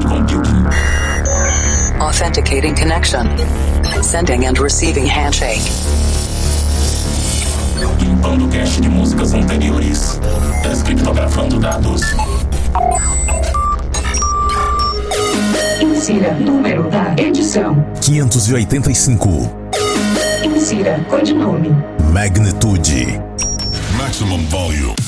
cloud computing. Authenticating connection. Sending and receiving handshake. Limpando cache de músicas anteriores. Descriptografando dados. Insira número da edição. 585. Insira codinome. Magnitude. Maximum volume.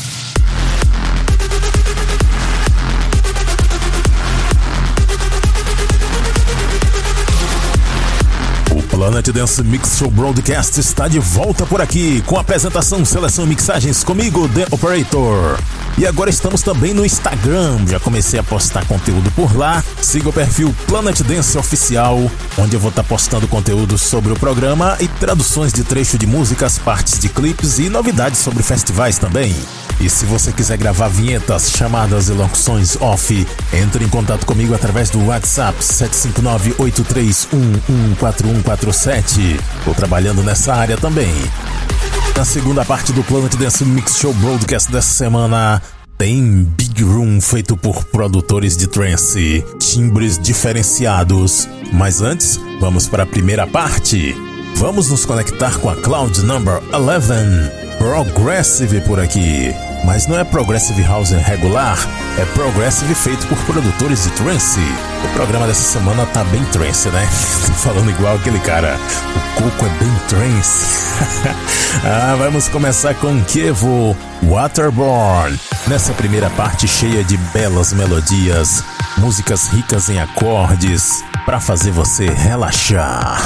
Planet Dance Mix Show Broadcast está de volta por aqui com apresentação, seleção e mixagens comigo, The Operator. E agora estamos também no Instagram. Já comecei a postar conteúdo por lá. Siga o perfil Planet Dance Oficial, onde eu vou estar postando conteúdo sobre o programa e traduções de trecho de músicas, partes de clipes e novidades sobre festivais também. E se você quiser gravar vinhetas, chamadas e locuções off, entre em contato comigo através do WhatsApp 759-831-4147. Estou trabalhando nessa área também. Na segunda parte do Planet Dance Mix Show Broadcast dessa semana, tem Big Room feito por produtores de trance, timbres diferenciados. Mas antes, vamos para a primeira parte. Vamos nos conectar com a Cloud Number 11, Progressive por aqui. Mas não é Progressive House regular, é Progressive feito por produtores de trance. O programa dessa semana tá bem trance, né? Tô falando igual aquele cara. O coco é bem trance. ah, vamos começar com Kevo Waterborne. Nessa primeira parte cheia de belas melodias, músicas ricas em acordes, para fazer você relaxar.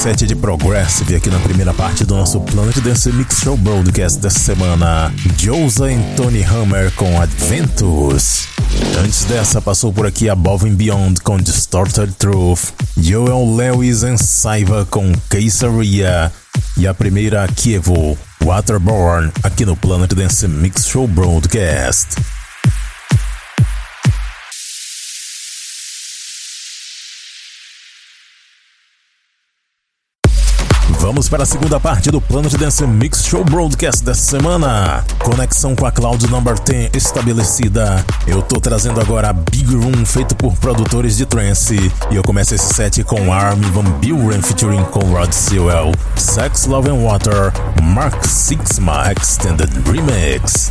Set de Progressive aqui na primeira parte do nosso Planet Dance Mix Show Broadcast dessa semana, Josa e Tony Hammer com Adventus. Antes dessa, passou por aqui Above and Beyond com Distorted Truth, Joel Lewis e Saiva com Caesarea e a primeira Kievo, Waterborne, aqui no Planet Dance Mix Show Broadcast. Vamos para a segunda parte do Planet Dance Mix Show Broadcast dessa semana. Conexão com a Cloud Number 10 estabelecida. Eu tô trazendo agora a Big Room feito por produtores de trance. E eu começo esse set com Armin Van Buren featuring com Rod Sewell. Sex, Love and Water, Mark Sixma Extended Remix.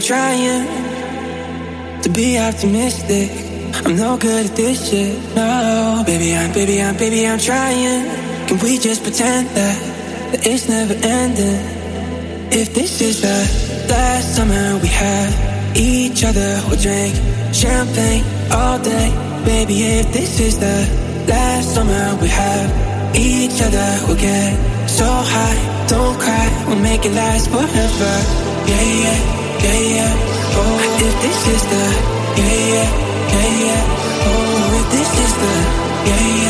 Trying to be optimistic. I'm no good at this shit, no. Baby, I'm, baby, I'm, baby, I'm trying. Can we just pretend that, that it's never ending? If this is the last summer we have each other, we'll drink champagne all day. Baby, if this is the last summer we have each other, we'll get so high. Don't cry, we'll make it last forever. Yeah, yeah, yeah, yeah. Oh, if this is the yeah, yeah, yeah, yeah. Oh, if this is the yeah, yeah,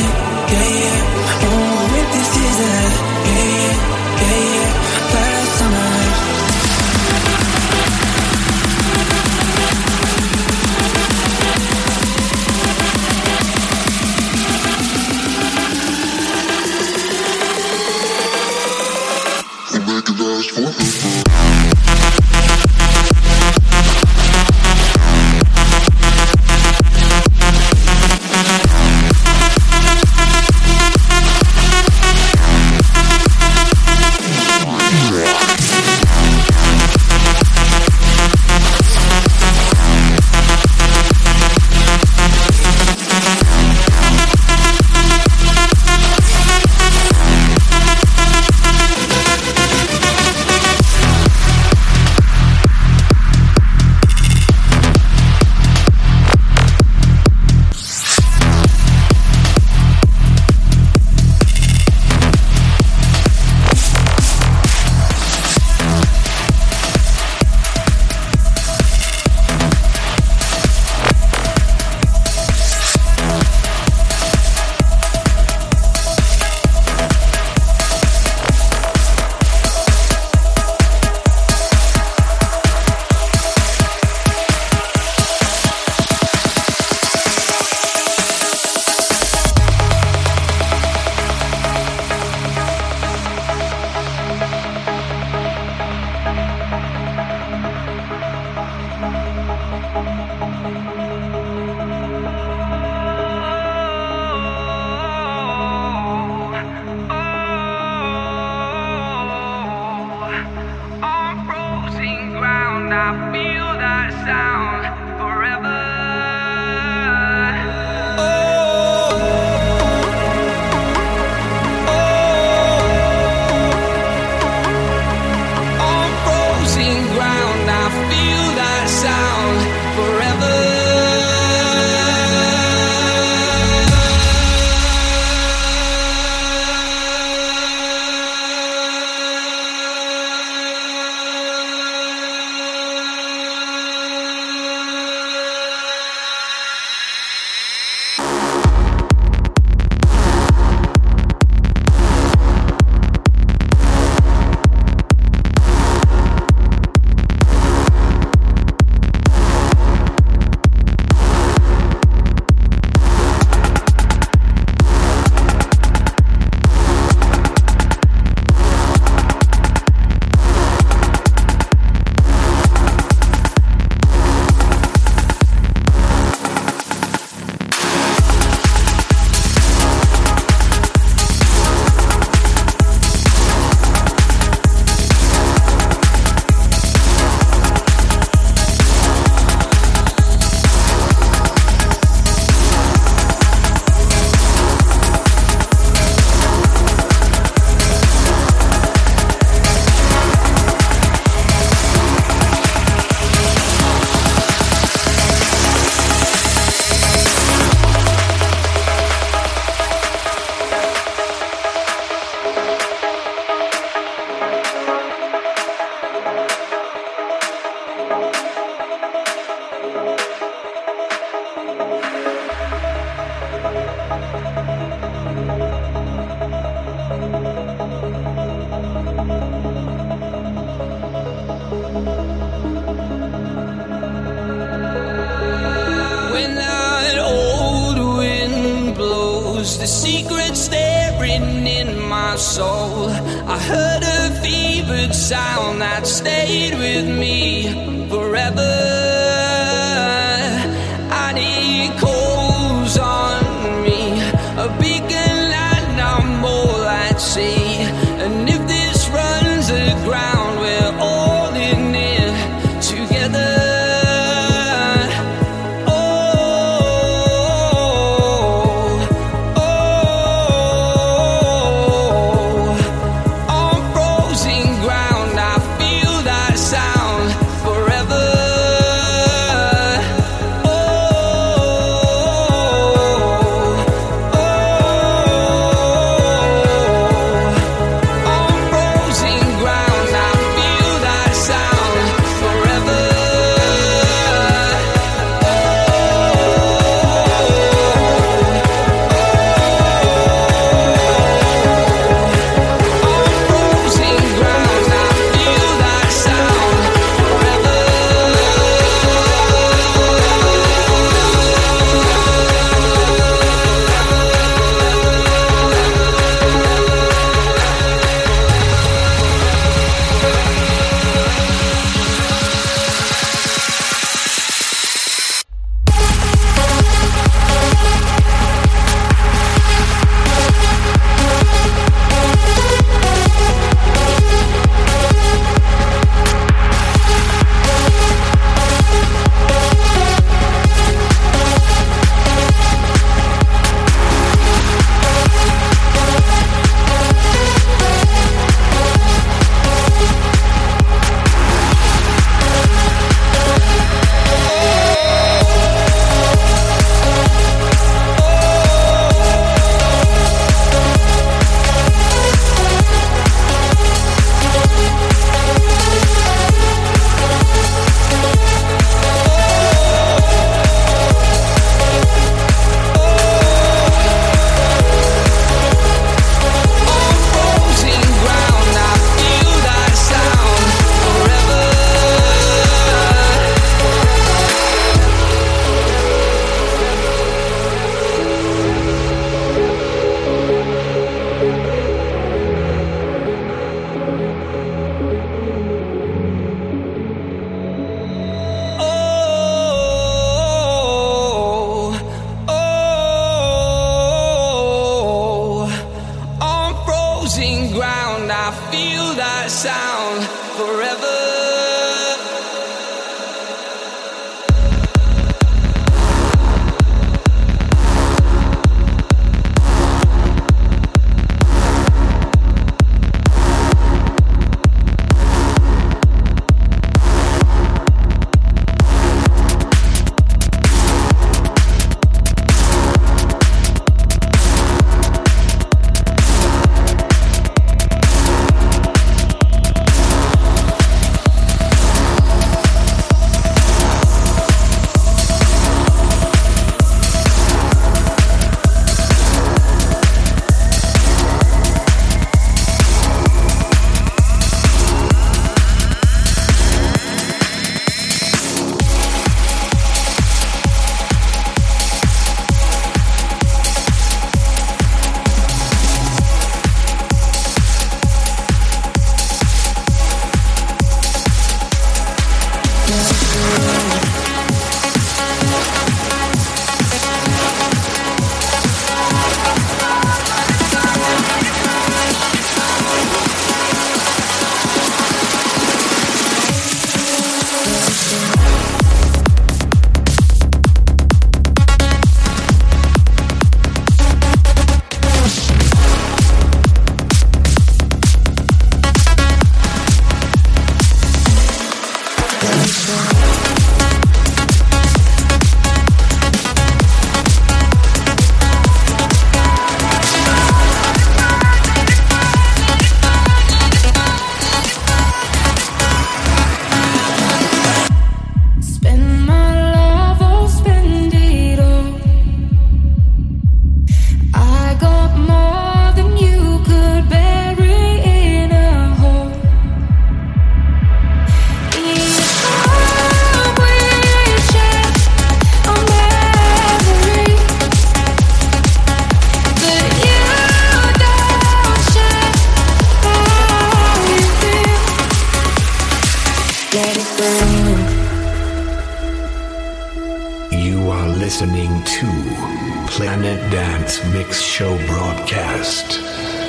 Dance Mix Show broadcast.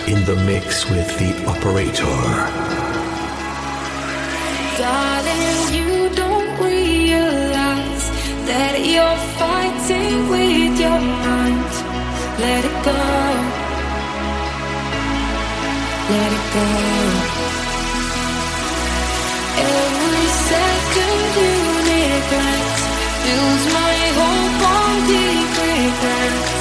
In the mix with the operator. Darling, you don't realize that you're fighting with your mind. Let it go. Let it go. Every second you neglect, lose my hope on deep regret.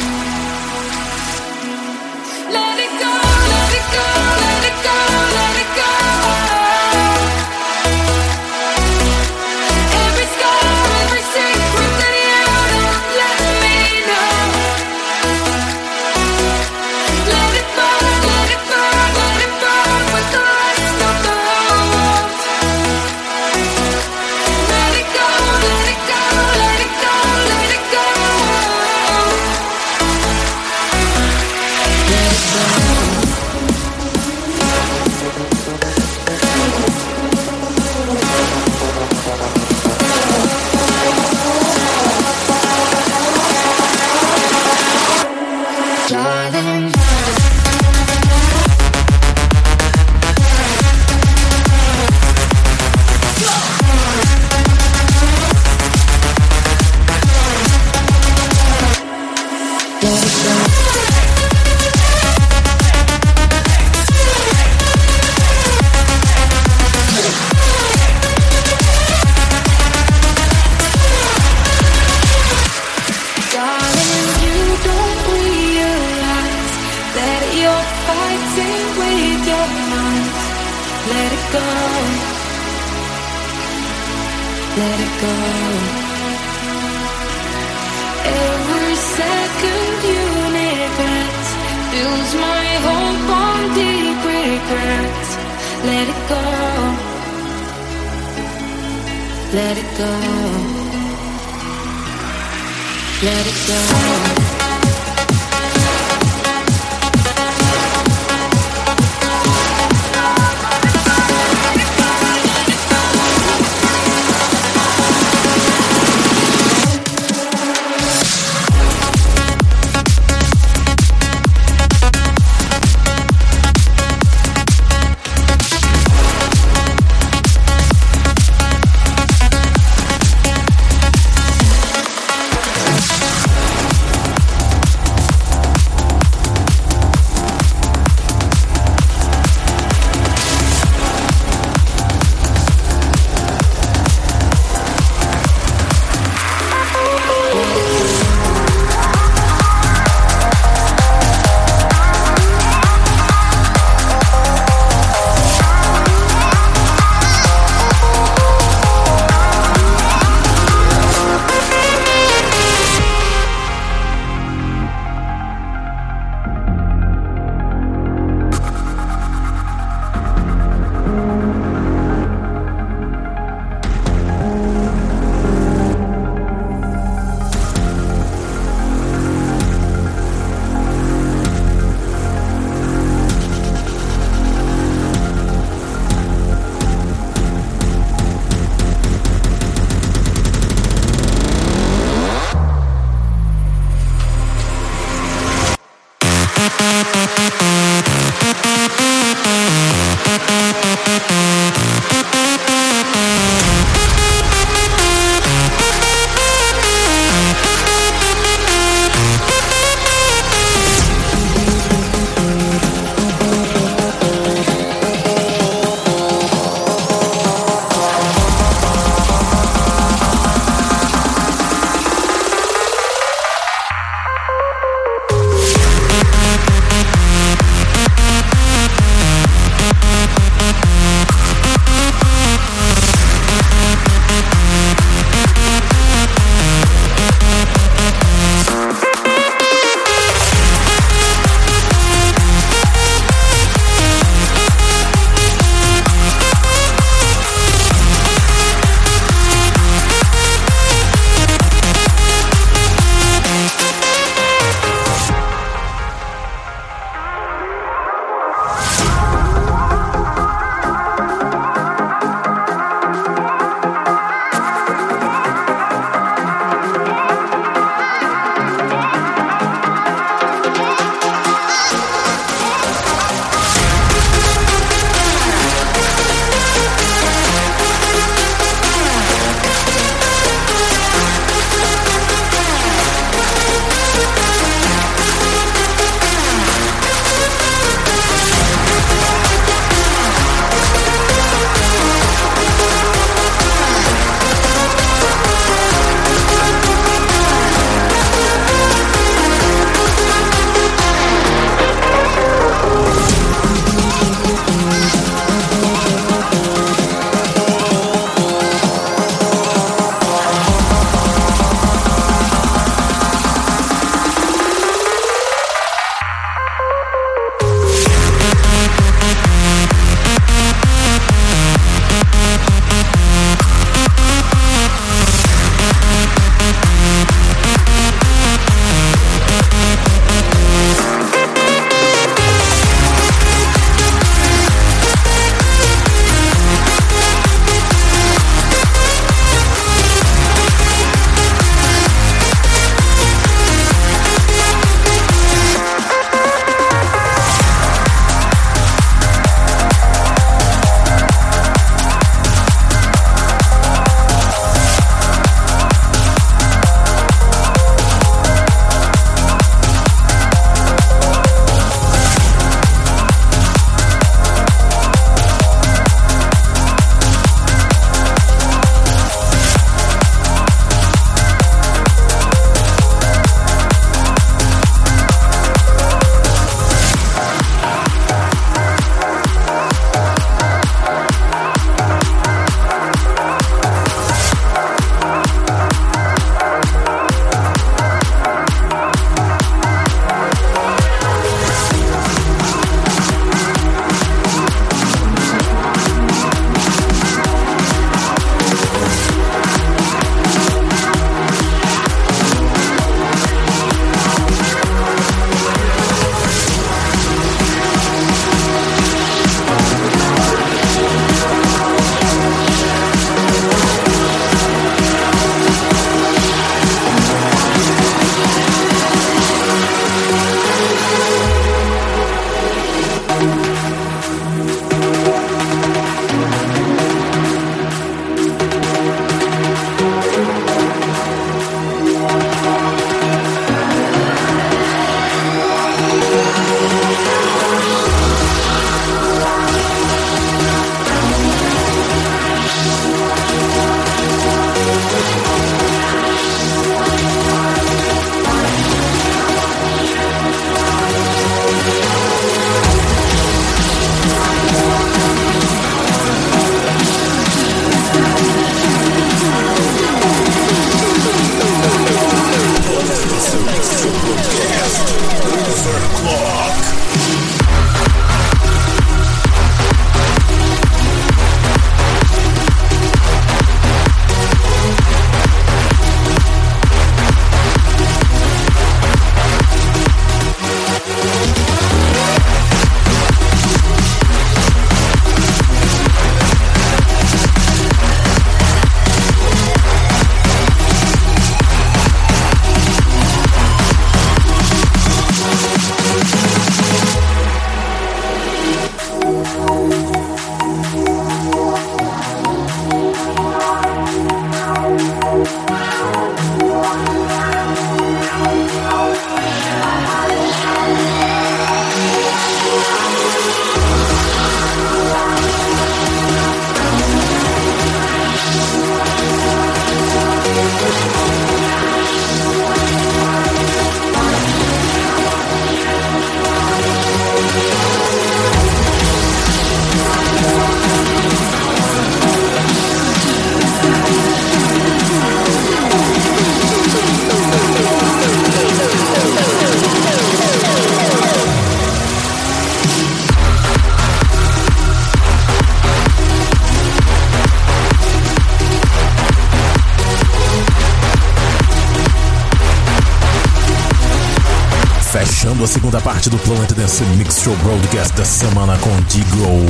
Planet Dance Mix Show Broadcast dessa semana com Digrow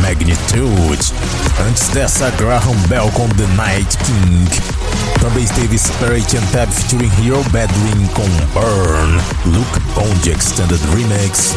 Magnitude. Antes dessa, Graham Bell com The Night King. Também esteve Spirit and Tab featuring Hero Bedouin com Burn. Luke Bond Extended Remix.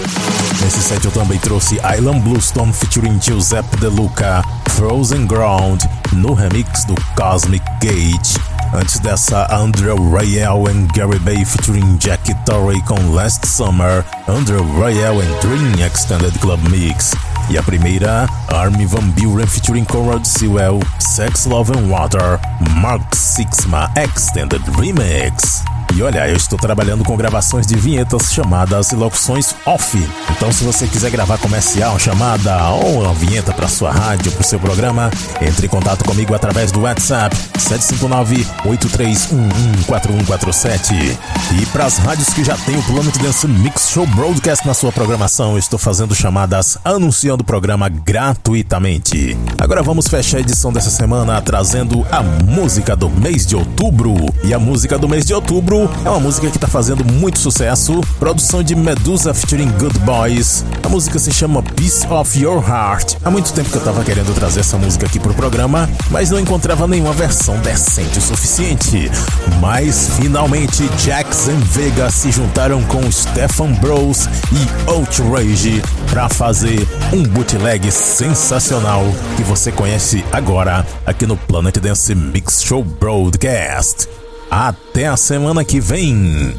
Nesse set eu também trouxe Island Bluestone featuring Giuseppe De Luca. Frozen Ground no remix do Cosmic Gate. Antes dessa, Andrew Rayel and Gary Bay featuring Jackie Torrey com Last Summer, Andrew Rayel and Dream Extended Club Mix. E a primeira, Army Van Buren featuring Conrad Sewell, Sex, Love and Water, Mark Sixma Extended Remix. E olha, eu estou trabalhando com gravações de vinhetas chamadas locuções off. Então, se você quiser gravar comercial, chamada ou uma vinheta para sua rádio, para o seu programa, entre em contato comigo através do WhatsApp 759-8311-4147. E para as rádios que já tem o Planet Dance Mix Show Broadcast na sua programação, estou fazendo chamadas anunciando o programa gratuitamente. Agora vamos fechar a edição dessa semana trazendo a música do mês de outubro. E a música do mês de outubro é uma música que está fazendo muito sucesso. Produção de Medusa featuring Good Boys. A música se chama Peace of Your Heart. Há muito tempo que eu estava querendo trazer essa música aqui pro programa, mas não encontrava nenhuma versão decente o suficiente. Mas finalmente Jackson Vega se juntaram com Stefan Bros e Outrage para fazer um bootleg sensacional que você conhece agora aqui no Planet Dance Mix Show Broadcast. Até a semana que vem.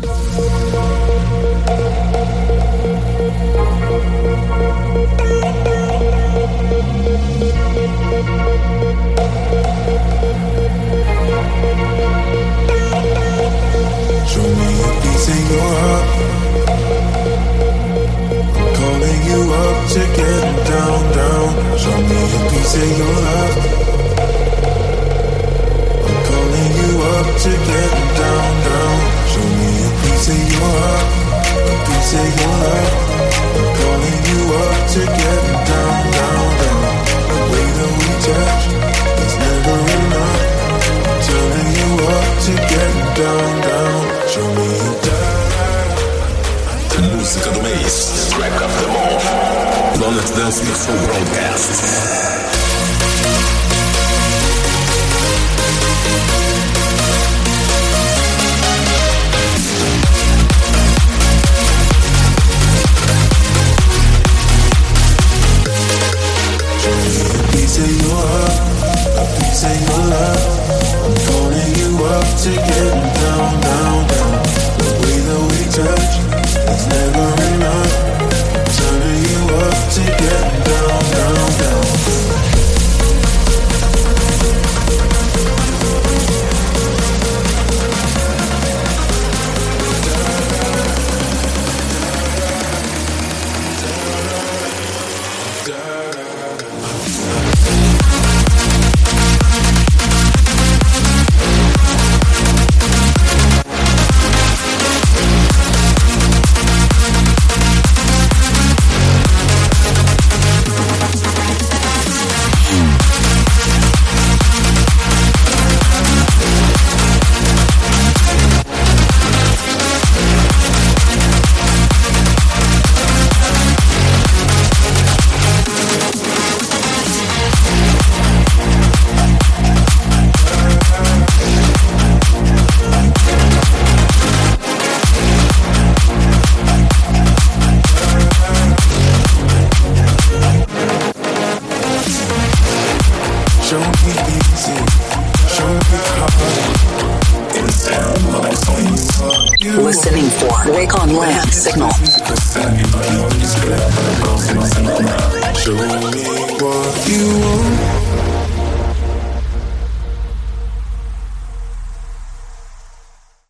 Show me your heart, a piece of your love. Calling you up to get down, down, down. The way that we touch is never enough. I'm turning you up to get down, down. Show me a Música do mês. Track of the month. Planet Dance Mix Broadcast.